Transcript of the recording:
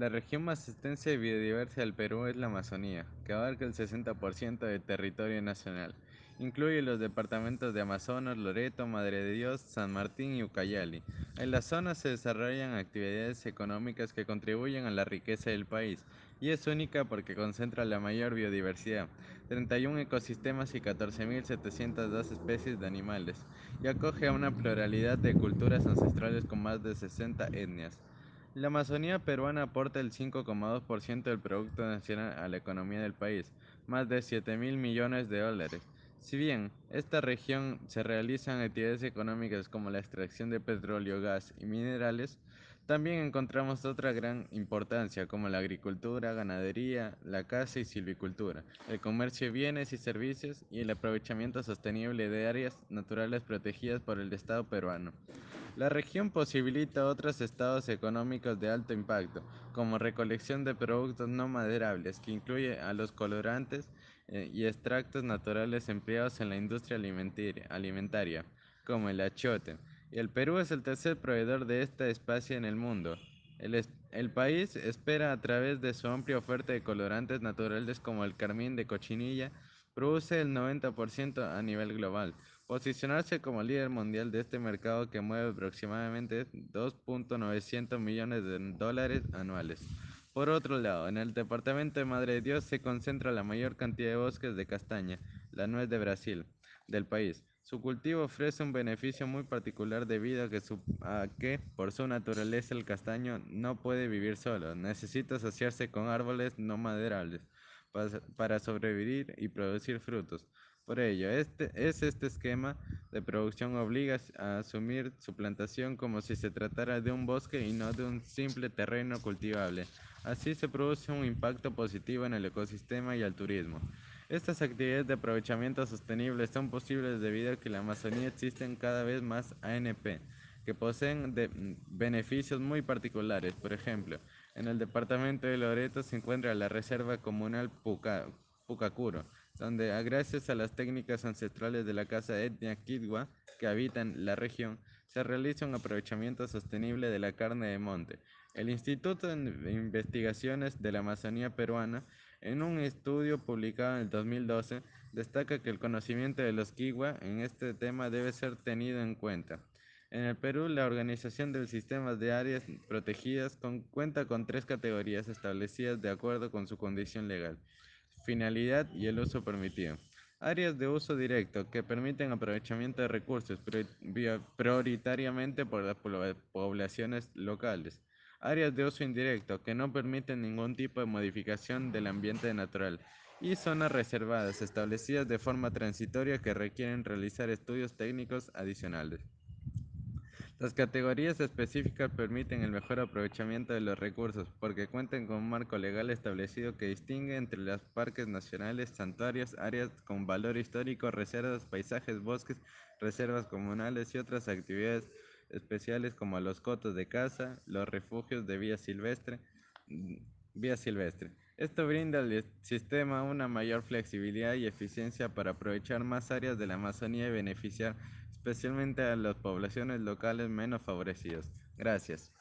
La región más extensa y biodiversa del Perú es la Amazonía, que abarca el 60% del territorio nacional. Incluye los departamentos de Amazonas, Loreto, Madre de Dios, San Martín y Ucayali. En la zona se desarrollan actividades económicas que contribuyen a la riqueza del país y es única porque concentra la mayor biodiversidad, 31 ecosistemas y 14.702 especies de animales, y acoge a una pluralidad de culturas ancestrales con más de 60 etnias. La Amazonía peruana aporta el 5,2% del Producto Nacional a la economía del país, más de 7 mil millones de dólares. Si bien esta región se realizan actividades económicas como la extracción de petróleo, gas y minerales, también encontramos otra gran importancia como la agricultura, ganadería, la caza y silvicultura, el comercio de bienes y servicios y el aprovechamiento sostenible de áreas naturales protegidas por el Estado peruano. La región posibilita otros estados económicos de alto impacto, como recolección de productos no maderables, que incluye a los colorantes eh, y extractos naturales empleados en la industria alimentaria, como el achiote. El Perú es el tercer proveedor de esta especie en el mundo. El, el, país espera a través de su amplia oferta de colorantes naturales como el carmín de cochinilla, produce el 90% a nivel global, posicionarse como líder mundial de este mercado que mueve aproximadamente 2.900 millones de dólares anuales. Por otro lado, en el departamento de Madre de Dios se concentra la mayor cantidad de bosques de castaña, la nuez de Brasil, del país. Su cultivo ofrece un beneficio muy particular debido a que, por su naturaleza el castaño no puede vivir solo, necesita asociarse con árboles no maderables para sobrevivir y producir frutos. Por ello, este, es este esquema de producción obliga a asumir su plantación como si se tratara de un bosque y no de un simple terreno cultivable. Así se produce un impacto positivo en el ecosistema y al turismo. Estas actividades de aprovechamiento sostenible son posibles debido a que en la Amazonía existen cada vez más ANP que poseen de beneficios muy particulares. Por ejemplo, en el departamento de Loreto se encuentra la Reserva Comunal Puca, Pucacuro, donde gracias a las técnicas ancestrales de la casa etnia Kidwa que habitan la región, se realiza un aprovechamiento sostenible de la carne de monte. El Instituto de Investigaciones de la Amazonía Peruana, en un estudio publicado en el 2012, destaca que el conocimiento de los Kigwa en este tema debe ser tenido en cuenta. En el Perú, la organización del sistema de áreas protegidas cuenta con tres categorías establecidas de acuerdo con su condición legal finalidad y el uso permitido. Áreas de uso directo que permiten aprovechamiento de recursos prioritariamente por las poblaciones locales. Áreas de uso indirecto que no permiten ningún tipo de modificación del ambiente natural. Y zonas reservadas establecidas de forma transitoria que requieren realizar estudios técnicos adicionales. Las categorías específicas permiten el mejor aprovechamiento de los recursos porque cuentan con un marco legal establecido que distingue entre los parques nacionales, santuarios, áreas con valor histórico, reservas, paisajes, bosques, reservas comunales y otras actividades especiales como los cotos de caza, los refugios de vía silvestre, vía silvestre. Esto brinda al sistema una mayor flexibilidad y eficiencia para aprovechar más áreas de la Amazonía y beneficiar especialmente a las poblaciones locales menos favorecidas. Gracias.